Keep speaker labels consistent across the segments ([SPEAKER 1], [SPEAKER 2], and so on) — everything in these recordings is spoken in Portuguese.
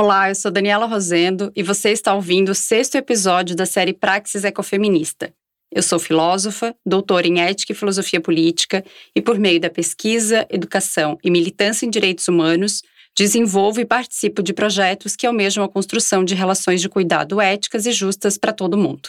[SPEAKER 1] Olá, eu sou Daniela Rosendo e você está ouvindo o sexto episódio da série Praxis Ecofeminista. Eu sou filósofa, doutora em ética e filosofia política e, por meio da pesquisa, educação e militância em direitos humanos, desenvolvo e participo de projetos que almejam a construção de relações de cuidado éticas e justas para todo mundo.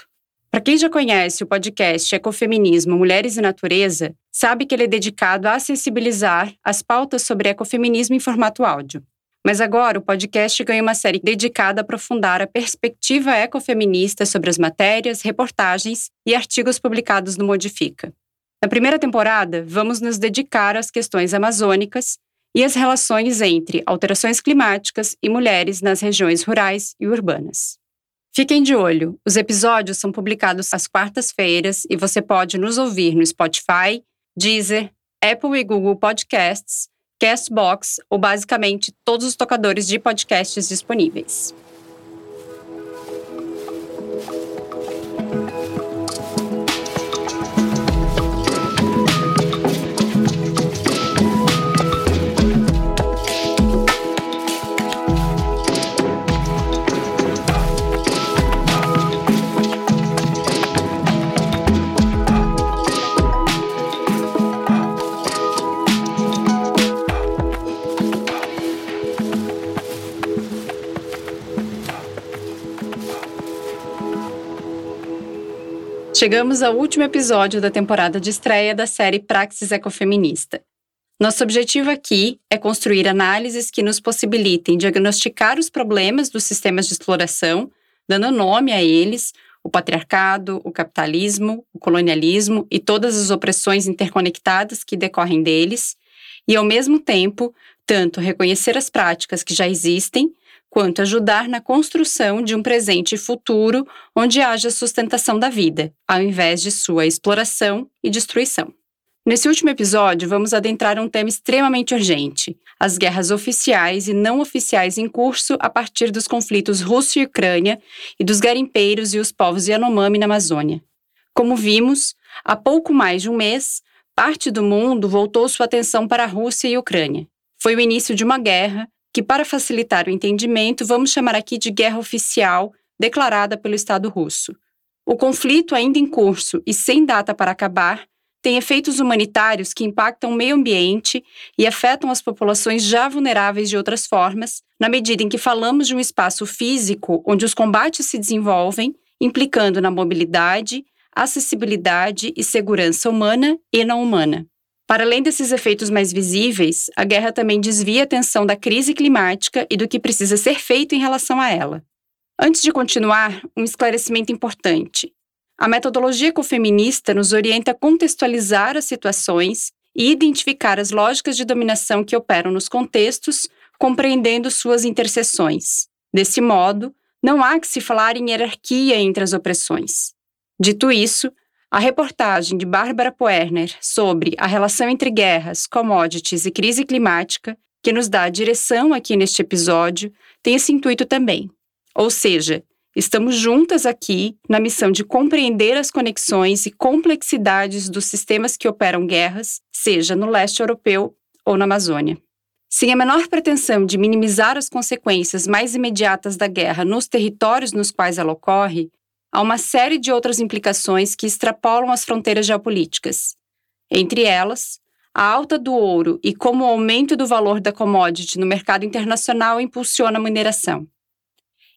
[SPEAKER 1] Para quem já conhece o podcast Ecofeminismo Mulheres e Natureza, sabe que ele é dedicado a acessibilizar as pautas sobre ecofeminismo em formato áudio. Mas agora o podcast ganha uma série dedicada a aprofundar a perspectiva ecofeminista sobre as matérias, reportagens e artigos publicados no Modifica. Na primeira temporada, vamos nos dedicar às questões amazônicas e às relações entre alterações climáticas e mulheres nas regiões rurais e urbanas. Fiquem de olho, os episódios são publicados às quartas-feiras e você pode nos ouvir no Spotify, Deezer, Apple e Google Podcasts, Castbox ou basicamente todos os tocadores de podcasts disponíveis. Chegamos ao último episódio da temporada de estreia da série Praxis Ecofeminista. Nosso objetivo aqui é construir análises que nos possibilitem diagnosticar os problemas dos sistemas de exploração, dando nome a eles, o patriarcado, o capitalismo, o colonialismo e todas as opressões interconectadas que decorrem deles, e ao mesmo tempo, tanto reconhecer as práticas que já existem, quanto ajudar na construção de um presente futuro onde haja sustentação da vida, ao invés de sua exploração e destruição. Nesse último episódio, vamos adentrar um tema extremamente urgente: as guerras oficiais e não oficiais em curso a partir dos conflitos Rússia e Ucrânia e dos garimpeiros e os povos Yanomami na Amazônia. Como vimos, há pouco mais de um mês, parte do mundo voltou sua atenção para a Rússia e a Ucrânia. Foi o início de uma guerra que, para facilitar o entendimento, vamos chamar aqui de guerra oficial declarada pelo Estado russo. O conflito, ainda em curso e sem data para acabar, tem efeitos humanitários que impactam o meio ambiente e afetam as populações já vulneráveis de outras formas, na medida em que falamos de um espaço físico onde os combates se desenvolvem, implicando na mobilidade, acessibilidade e segurança humana e não humana. Para além desses efeitos mais visíveis, a guerra também desvia a atenção da crise climática e do que precisa ser feito em relação a ela. Antes de continuar, um esclarecimento importante. A metodologia ecofeminista nos orienta a contextualizar as situações e identificar as lógicas de dominação que operam nos contextos, compreendendo suas interseções. Desse modo, não há que se falar em hierarquia entre as opressões. Dito isso, a reportagem de Bárbara Poerner sobre a relação entre guerras, commodities e crise climática, que nos dá a direção aqui neste episódio, tem esse intuito também. Ou seja, estamos juntas aqui na missão de compreender as conexões e complexidades dos sistemas que operam guerras, seja no leste europeu ou na Amazônia. Sem a menor pretensão de minimizar as consequências mais imediatas da guerra nos territórios nos quais ela ocorre, há uma série de outras implicações que extrapolam as fronteiras geopolíticas. Entre elas, a alta do ouro e como o aumento do valor da commodity no mercado internacional impulsiona a mineração.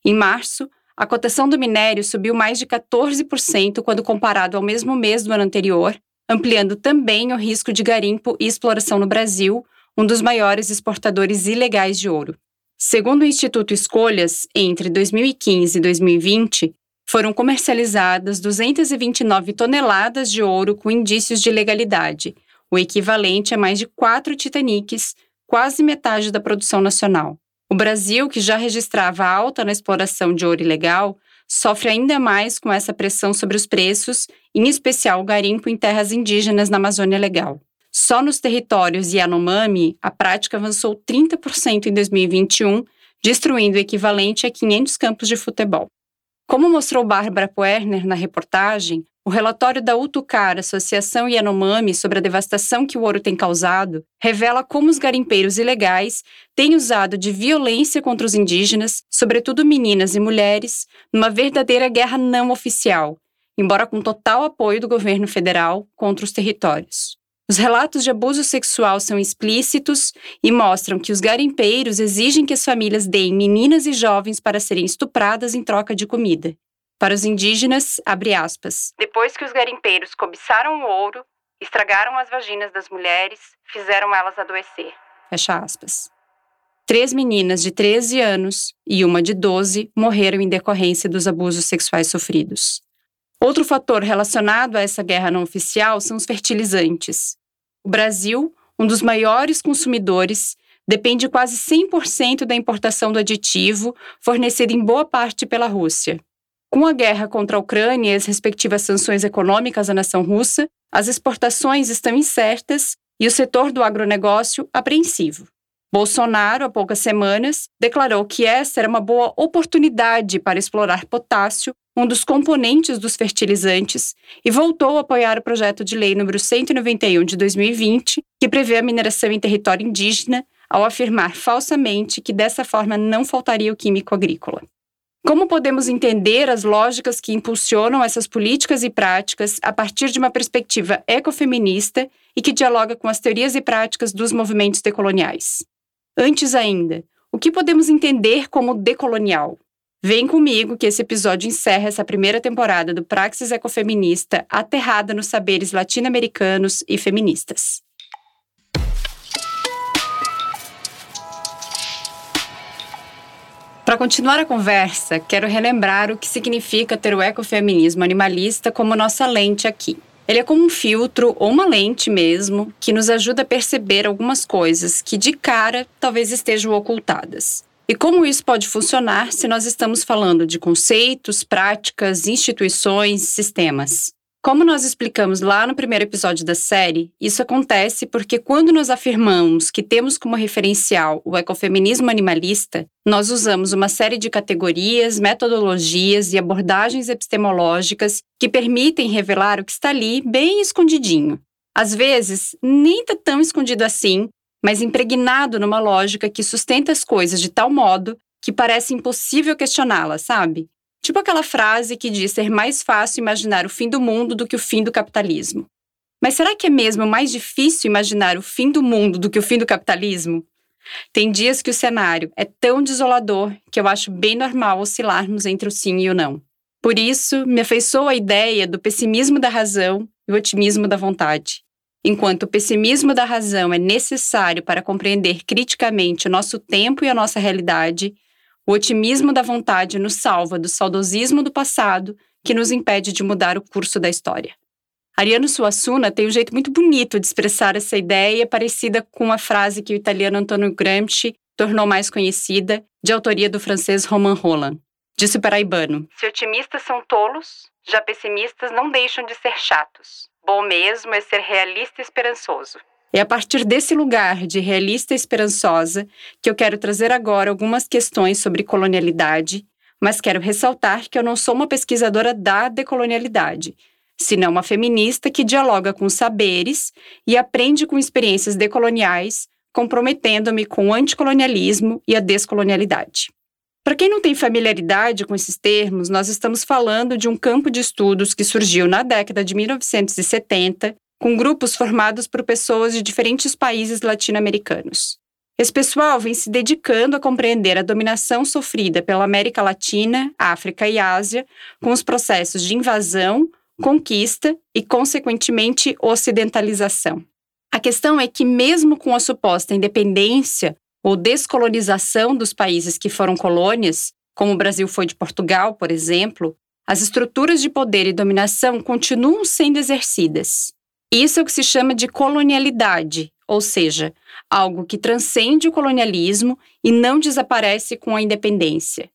[SPEAKER 1] Em março, a cotação do minério subiu mais de 14% quando comparado ao mesmo mês do ano anterior, ampliando também o risco de garimpo e exploração no Brasil, um dos maiores exportadores ilegais de ouro. Segundo o Instituto Escolhas, entre 2015 e 2020, foram comercializadas 229 toneladas de ouro com indícios de legalidade, o equivalente a mais de quatro Titanics, quase metade da produção nacional. O Brasil, que já registrava alta na exploração de ouro ilegal, sofre ainda mais com essa pressão sobre os preços, em especial o garimpo em terras indígenas na Amazônia Legal. Só nos territórios Yanomami, a prática avançou 30% em 2021, destruindo o equivalente a 500 campos de futebol. Como mostrou Bárbara Poerner na reportagem, o relatório da Utucar, Associação Yanomami, sobre a devastação que o ouro tem causado, revela como os garimpeiros ilegais têm usado de violência contra os indígenas, sobretudo meninas e mulheres, numa verdadeira guerra não oficial, embora com total apoio do governo federal contra os territórios. Os relatos de abuso sexual são explícitos e mostram que os garimpeiros exigem que as famílias deem meninas e jovens para serem estupradas em troca de comida. Para os indígenas, abre aspas, depois que os garimpeiros cobiçaram o ouro, estragaram as vaginas das mulheres, fizeram elas adoecer. Fecha aspas. Três meninas de 13 anos e uma de 12 morreram em decorrência dos abusos sexuais sofridos. Outro fator relacionado a essa guerra não oficial são os fertilizantes. O Brasil, um dos maiores consumidores, depende quase 100% da importação do aditivo, fornecido em boa parte pela Rússia. Com a guerra contra a Ucrânia e as respectivas sanções econômicas à nação russa, as exportações estão incertas e o setor do agronegócio apreensivo. Bolsonaro, há poucas semanas, declarou que essa era uma boa oportunidade para explorar potássio, um dos componentes dos fertilizantes, e voltou a apoiar o projeto de lei número 191 de 2020, que prevê a mineração em território indígena, ao afirmar falsamente que dessa forma não faltaria o químico agrícola. Como podemos entender as lógicas que impulsionam essas políticas e práticas a partir de uma perspectiva ecofeminista e que dialoga com as teorias e práticas dos movimentos decoloniais? Antes ainda, o que podemos entender como decolonial? Vem comigo que esse episódio encerra essa primeira temporada do Praxis Ecofeminista aterrada nos saberes latino-americanos e feministas. Para continuar a conversa, quero relembrar o que significa ter o ecofeminismo animalista como nossa lente aqui. Ele é como um filtro ou uma lente mesmo que nos ajuda a perceber algumas coisas que de cara talvez estejam ocultadas. E como isso pode funcionar se nós estamos falando de conceitos, práticas, instituições, sistemas? Como nós explicamos lá no primeiro episódio da série, isso acontece porque quando nós afirmamos que temos como referencial o ecofeminismo animalista, nós usamos uma série de categorias, metodologias e abordagens epistemológicas que permitem revelar o que está ali bem escondidinho. Às vezes, nem está tão escondido assim, mas impregnado numa lógica que sustenta as coisas de tal modo que parece impossível questioná-las, sabe? Tipo aquela frase que diz ser mais fácil imaginar o fim do mundo do que o fim do capitalismo. Mas será que é mesmo mais difícil imaginar o fim do mundo do que o fim do capitalismo? Tem dias que o cenário é tão desolador que eu acho bem normal oscilarmos entre o sim e o não. Por isso, me afeiçoou a ideia do pessimismo da razão e o otimismo da vontade. Enquanto o pessimismo da razão é necessário para compreender criticamente o nosso tempo e a nossa realidade, o otimismo da vontade nos salva do saudosismo do passado que nos impede de mudar o curso da história. Ariano Suassuna tem um jeito muito bonito de expressar essa ideia, parecida com a frase que o italiano Antonio Gramsci tornou mais conhecida, de autoria do francês Romain Roland. Disse o paraibano: Se otimistas são tolos, já pessimistas não deixam de ser chatos. Bom mesmo é ser realista e esperançoso. É a partir desse lugar de realista esperançosa que eu quero trazer agora algumas questões sobre colonialidade, mas quero ressaltar que eu não sou uma pesquisadora da decolonialidade, senão uma feminista que dialoga com saberes e aprende com experiências decoloniais, comprometendo-me com o anticolonialismo e a descolonialidade. Para quem não tem familiaridade com esses termos, nós estamos falando de um campo de estudos que surgiu na década de 1970 com grupos formados por pessoas de diferentes países latino-americanos. Esse pessoal vem se dedicando a compreender a dominação sofrida pela América Latina, África e Ásia, com os processos de invasão, conquista e, consequentemente, ocidentalização. A questão é que, mesmo com a suposta independência ou descolonização dos países que foram colônias, como o Brasil foi de Portugal, por exemplo, as estruturas de poder e dominação continuam sendo exercidas. Isso é o que se chama de colonialidade, ou seja, algo que transcende o colonialismo e não desaparece com a independência.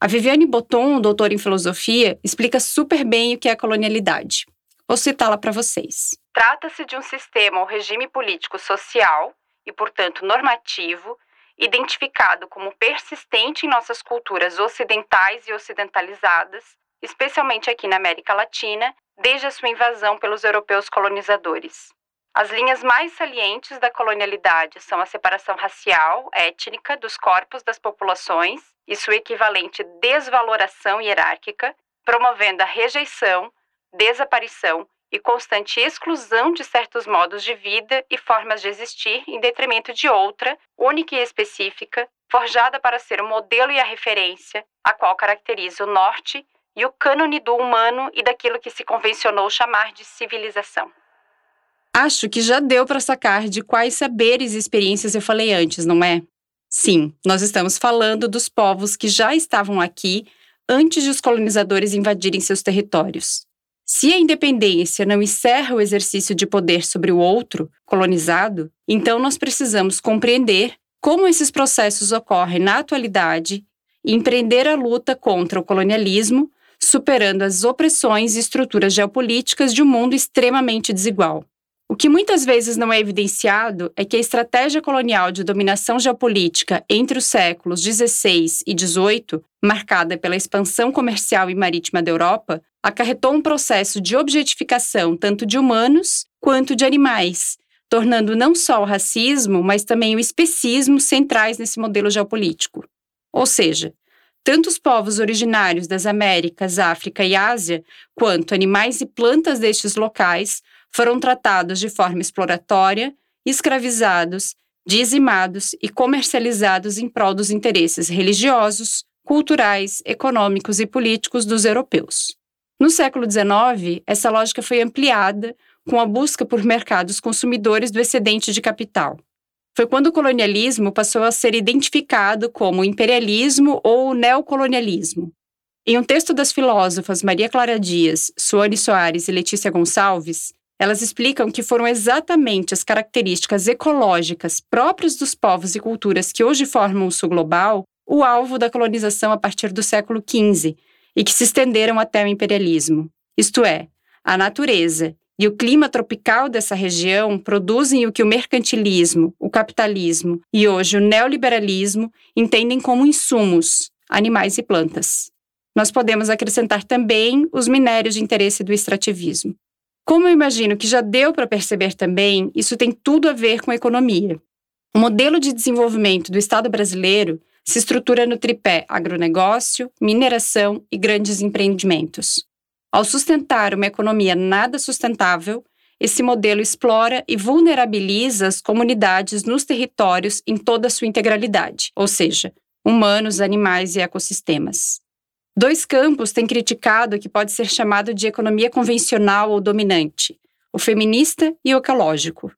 [SPEAKER 1] A Viviane Botton, doutora em filosofia, explica super bem o que é colonialidade. Vou citá-la para vocês. Trata-se de um sistema ou regime político social e, portanto, normativo, identificado como persistente em nossas culturas ocidentais e ocidentalizadas, especialmente aqui na América Latina, desde a sua invasão pelos europeus colonizadores. As linhas mais salientes da colonialidade são a separação racial, étnica dos corpos das populações e sua equivalente desvaloração hierárquica, promovendo a rejeição, desaparição e constante exclusão de certos modos de vida e formas de existir em detrimento de outra, única e específica, forjada para ser o modelo e a referência, a qual caracteriza o norte e o cânone do humano e daquilo que se convencionou chamar de civilização. Acho que já deu para sacar de quais saberes e experiências eu falei antes, não é? Sim, nós estamos falando dos povos que já estavam aqui antes de os colonizadores invadirem seus territórios. Se a independência não encerra o exercício de poder sobre o outro, colonizado, então nós precisamos compreender como esses processos ocorrem na atualidade e empreender a luta contra o colonialismo, superando as opressões e estruturas geopolíticas de um mundo extremamente desigual. O que muitas vezes não é evidenciado é que a estratégia colonial de dominação geopolítica entre os séculos XVI e XVIII, marcada pela expansão comercial e marítima da Europa, acarretou um processo de objetificação tanto de humanos quanto de animais, tornando não só o racismo, mas também o especismo centrais nesse modelo geopolítico. Ou seja, tanto os povos originários das Américas, África e Ásia, quanto animais e plantas destes locais foram tratados de forma exploratória, escravizados, dizimados e comercializados em prol dos interesses religiosos, culturais, econômicos e políticos dos europeus. No século XIX, essa lógica foi ampliada com a busca por mercados consumidores do excedente de capital. Foi quando o colonialismo passou a ser identificado como imperialismo ou neocolonialismo. Em um texto das filósofas Maria Clara Dias, Suane Soares e Letícia Gonçalves, elas explicam que foram exatamente as características ecológicas próprias dos povos e culturas que hoje formam o sul global o alvo da colonização a partir do século XV e que se estenderam até o imperialismo. Isto é, a natureza e o clima tropical dessa região produzem o que o mercantilismo, o capitalismo e hoje o neoliberalismo entendem como insumos, animais e plantas. Nós podemos acrescentar também os minérios de interesse do extrativismo. Como eu imagino que já deu para perceber também, isso tem tudo a ver com a economia. O modelo de desenvolvimento do Estado brasileiro se estrutura no tripé agronegócio, mineração e grandes empreendimentos. Ao sustentar uma economia nada sustentável, esse modelo explora e vulnerabiliza as comunidades nos territórios em toda a sua integralidade, ou seja, humanos, animais e ecossistemas. Dois campos têm criticado o que pode ser chamado de economia convencional ou dominante, o feminista e o ecológico.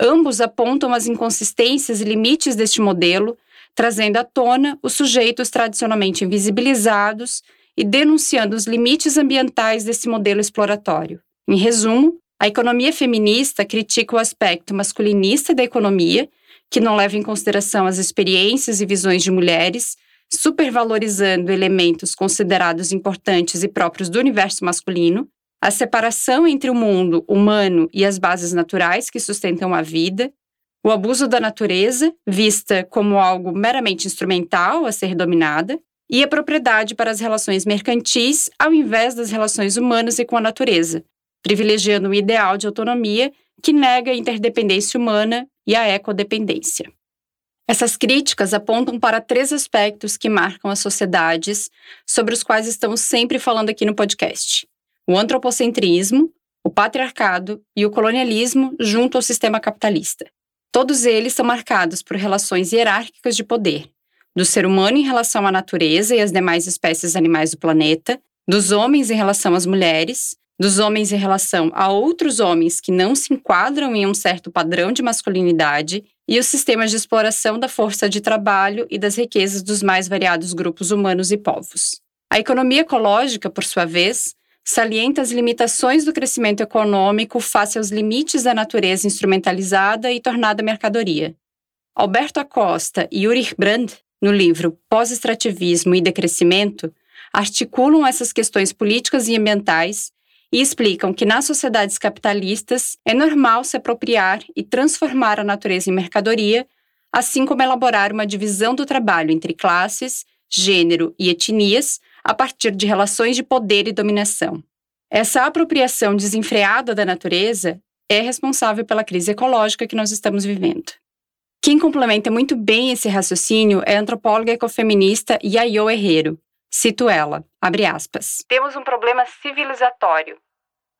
[SPEAKER 1] Ambos apontam as inconsistências e limites deste modelo, trazendo à tona os sujeitos tradicionalmente invisibilizados e denunciando os limites ambientais desse modelo exploratório. Em resumo, a economia feminista critica o aspecto masculinista da economia, que não leva em consideração as experiências e visões de mulheres, supervalorizando elementos considerados importantes e próprios do universo masculino, a separação entre o mundo humano e as bases naturais que sustentam a vida, o abuso da natureza, vista como algo meramente instrumental a ser dominada, e a propriedade para as relações mercantis ao invés das relações humanas e com a natureza, privilegiando um ideal de autonomia que nega a interdependência humana e a ecodependência. Essas críticas apontam para três aspectos que marcam as sociedades sobre os quais estamos sempre falando aqui no podcast: o antropocentrismo, o patriarcado e o colonialismo junto ao sistema capitalista. Todos eles são marcados por relações hierárquicas de poder, do ser humano em relação à natureza e às demais espécies animais do planeta, dos homens em relação às mulheres, dos homens em relação a outros homens que não se enquadram em um certo padrão de masculinidade e os sistemas de exploração da força de trabalho e das riquezas dos mais variados grupos humanos e povos. A economia ecológica, por sua vez, salienta as limitações do crescimento econômico face aos limites da natureza instrumentalizada e tornada mercadoria. Alberto Acosta e Ulrich Brand, no livro Pós-extrativismo e Decrescimento, articulam essas questões políticas e ambientais e explicam que nas sociedades capitalistas é normal se apropriar e transformar a natureza em mercadoria, assim como elaborar uma divisão do trabalho entre classes, gênero e etnias a partir de relações de poder e dominação. Essa apropriação desenfreada da natureza é responsável pela crise ecológica que nós estamos vivendo. Quem complementa muito bem esse raciocínio é a antropóloga ecofeminista Yayo Herrero. Cito ela, abre aspas.
[SPEAKER 2] Temos um problema civilizatório.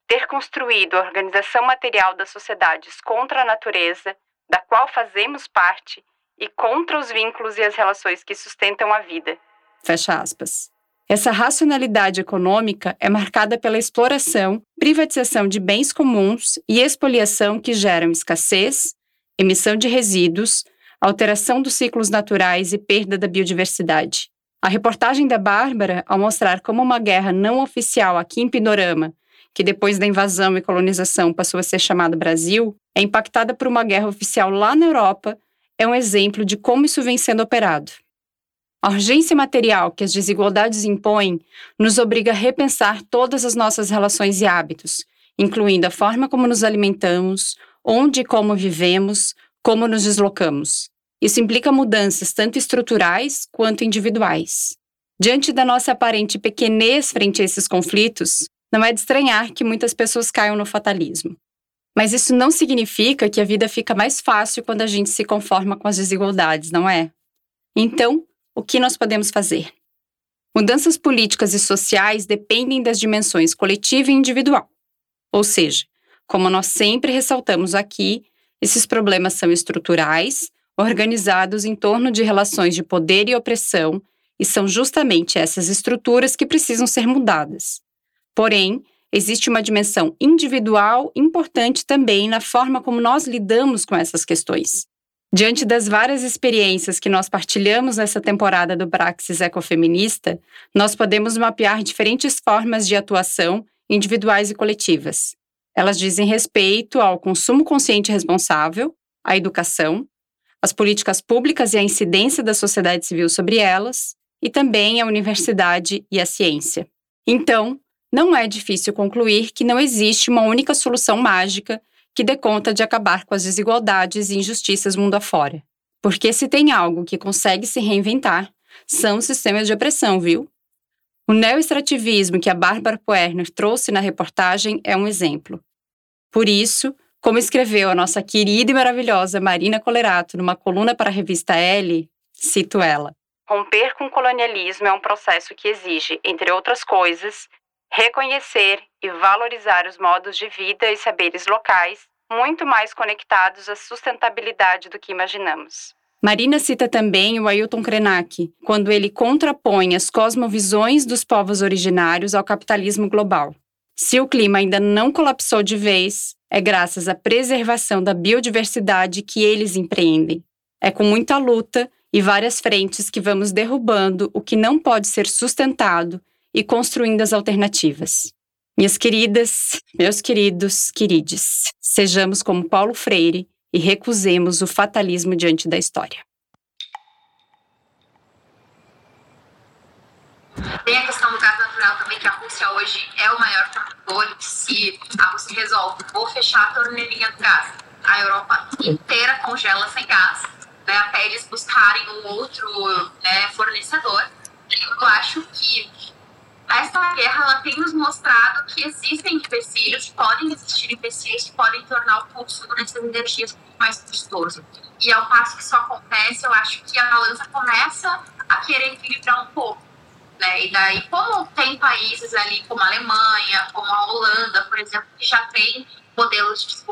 [SPEAKER 2] Ter construído a organização material das sociedades contra a natureza, da qual fazemos parte, e contra os vínculos e as relações que sustentam a vida.
[SPEAKER 1] Fecha aspas. Essa racionalidade econômica é marcada pela exploração, privatização de bens comuns e expoliação que geram escassez, emissão de resíduos, alteração dos ciclos naturais e perda da biodiversidade. A reportagem da Bárbara, ao mostrar como uma guerra não oficial aqui em Pindorama, que depois da invasão e colonização passou a ser chamada Brasil, é impactada por uma guerra oficial lá na Europa, é um exemplo de como isso vem sendo operado. A urgência material que as desigualdades impõem nos obriga a repensar todas as nossas relações e hábitos, incluindo a forma como nos alimentamos, onde e como vivemos, como nos deslocamos. Isso implica mudanças tanto estruturais quanto individuais. Diante da nossa aparente pequenez frente a esses conflitos, não é de estranhar que muitas pessoas caiam no fatalismo. Mas isso não significa que a vida fica mais fácil quando a gente se conforma com as desigualdades, não é? Então, o que nós podemos fazer? Mudanças políticas e sociais dependem das dimensões coletiva e individual. Ou seja, como nós sempre ressaltamos aqui, esses problemas são estruturais, organizados em torno de relações de poder e opressão, e são justamente essas estruturas que precisam ser mudadas. Porém, existe uma dimensão individual importante também na forma como nós lidamos com essas questões. Diante das várias experiências que nós partilhamos nessa temporada do Praxis Ecofeminista, nós podemos mapear diferentes formas de atuação individuais e coletivas. Elas dizem respeito ao consumo consciente responsável, à educação, às políticas públicas e à incidência da sociedade civil sobre elas, e também à universidade e à ciência. Então, não é difícil concluir que não existe uma única solução mágica que dê conta de acabar com as desigualdades e injustiças mundo afora. Porque se tem algo que consegue se reinventar, são sistemas de opressão, viu? O neoestrativismo que a Bárbara Poerner trouxe na reportagem é um exemplo. Por isso, como escreveu a nossa querida e maravilhosa Marina Colerato numa coluna para a revista Elle, cito ela:
[SPEAKER 2] Romper com o colonialismo é um processo que exige, entre outras coisas, reconhecer e valorizar os modos de vida e saberes locais, muito mais conectados à sustentabilidade do que imaginamos.
[SPEAKER 1] Marina cita também o Ailton Krenak, quando ele contrapõe as cosmovisões dos povos originários ao capitalismo global. Se o clima ainda não colapsou de vez, é graças à preservação da biodiversidade que eles empreendem. É com muita luta e várias frentes que vamos derrubando o que não pode ser sustentado e construindo as alternativas. Minhas queridas, meus queridos, querides, sejamos como Paulo Freire e recusemos o fatalismo diante da história.
[SPEAKER 3] Tem a questão do gás natural também, que a Rússia hoje é o maior produtor. Se a Rússia resolve, vou fechar a torneirinha do gás, a Europa inteira congela sem gás, né, até eles buscarem um outro né, fornecedor. Eu acho que essa guerra ela tem nos mostrado que existem empecilhos, podem existir empecilhos que podem tornar o consumo dessas energias mais custoso. E ao passo que isso acontece, eu acho que a balança começa a querer equilibrar um pouco. Né? E daí, como tem países ali como a Alemanha, como a Holanda, por exemplo, que já tem modelos de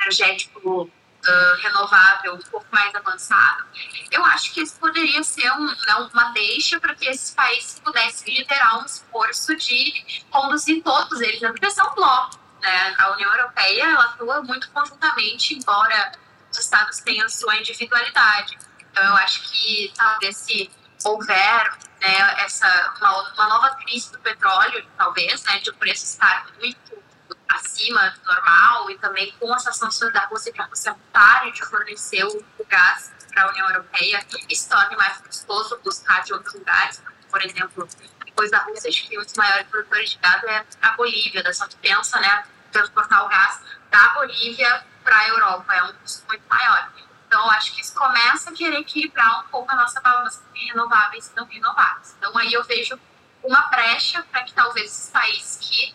[SPEAKER 3] energético uh, renovável um pouco mais avançado, eu acho que isso poderia ser um, né, uma deixa para que esses países pudessem liderar um esforço de conduzir todos eles a direção um bloco. Né? A União Europeia ela atua muito conjuntamente, embora os estados tenham sua individualidade. Então, eu acho que talvez se houver né, essa, uma, uma nova crise do petróleo, talvez, né, de o preço estar muito acima do normal e também com as sanções da Rússia, que a Rússia pare de fornecer o, gás para a União Europeia e se torne mais custoso buscar de outros lugares. Por exemplo, depois da Rússia, acho que um dos maiores produtores de gás é a Bolívia. Da Santo pensa, né, transportar o gás da Bolívia para a Europa. É um custo muito maior. Então, acho que isso começa a querer equilibrar um pouco a nossa balança de renováveis e não renováveis. Então, aí eu vejo uma brecha para que talvez esses países que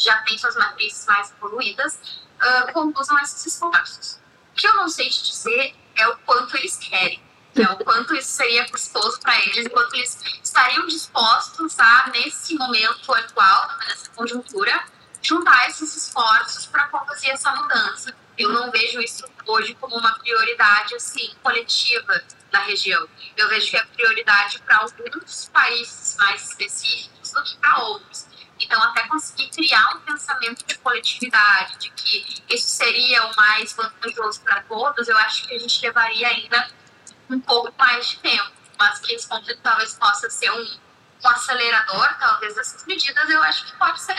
[SPEAKER 3] já têm suas matrizes mais evoluídas, uh, conduzam esses esforços. O que eu não sei te dizer é o quanto eles querem, é o quanto isso seria custoso para eles, o quanto eles estariam dispostos a, nesse momento atual, nessa conjuntura, juntar esses esforços para conduzir essa mudança. Eu não vejo isso hoje como uma prioridade assim coletiva na região. Eu vejo que é prioridade para alguns países mais específicos do que para outros. Então, até conseguir criar um pensamento de coletividade, de que isso seria o mais vantajoso para todos, eu acho que a gente levaria ainda um pouco mais de tempo. Mas que esse ponto talvez possa ser um, um acelerador, talvez, dessas medidas, eu acho que pode ser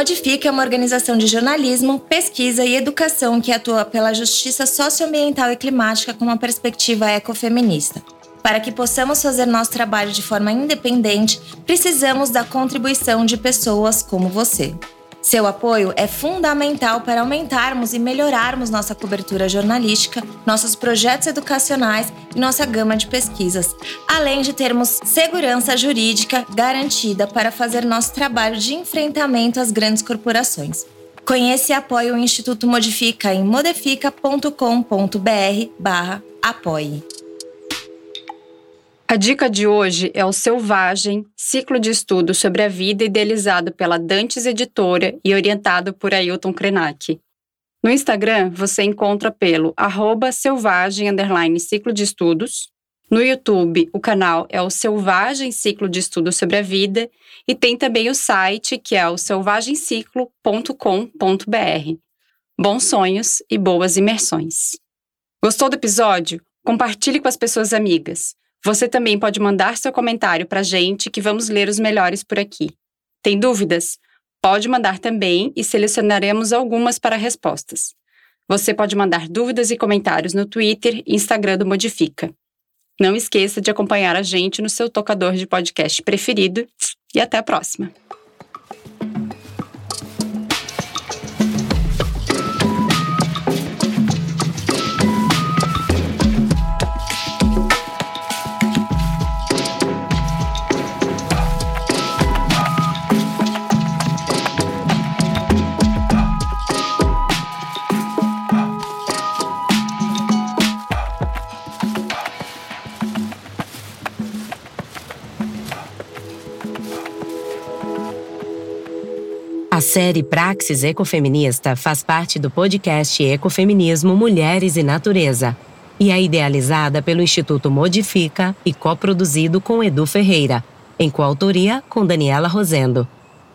[SPEAKER 4] Modifica é uma organização de jornalismo, pesquisa e educação que atua pela justiça socioambiental e climática com uma perspectiva ecofeminista. Para que possamos fazer nosso trabalho de forma independente, precisamos da contribuição de pessoas como você. Seu apoio é fundamental para aumentarmos e melhorarmos nossa cobertura jornalística, nossos projetos educacionais e nossa gama de pesquisas, além de termos segurança jurídica garantida para fazer nosso trabalho de enfrentamento às grandes corporações. Conheça e apoie o Instituto Modifica em modifica.com.br/apoie.
[SPEAKER 1] A dica de hoje é o Selvagem, ciclo de estudo sobre a vida idealizado pela Dantes Editora e orientado por Ailton Krenak. No Instagram, você encontra pelo arroba selvagem ciclo de estudos. No YouTube, o canal é o Selvagem Ciclo de Estudos sobre a Vida e tem também o site que é o selvagemciclo.com.br. Bons sonhos e boas imersões. Gostou do episódio? Compartilhe com as pessoas amigas. Você também pode mandar seu comentário para a gente que vamos ler os melhores por aqui. Tem dúvidas? Pode mandar também e selecionaremos algumas para respostas. Você pode mandar dúvidas e comentários no Twitter e Instagram do Modifica. Não esqueça de acompanhar a gente no seu tocador de podcast preferido e até a próxima!
[SPEAKER 5] A série Praxis Ecofeminista faz parte do podcast Ecofeminismo Mulheres e Natureza e é idealizada pelo Instituto Modifica e coproduzido com Edu Ferreira, em coautoria com Daniela Rosendo.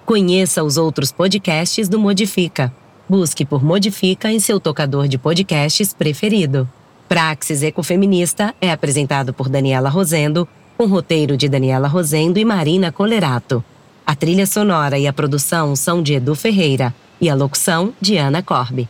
[SPEAKER 5] Conheça os outros podcasts do Modifica. Busque por Modifica em seu tocador de podcasts preferido. Praxis Ecofeminista é apresentado por Daniela Rosendo, com roteiro de Daniela Rosendo e Marina Colerato. A trilha sonora e a produção são de Edu Ferreira e a locução de Ana Corbe.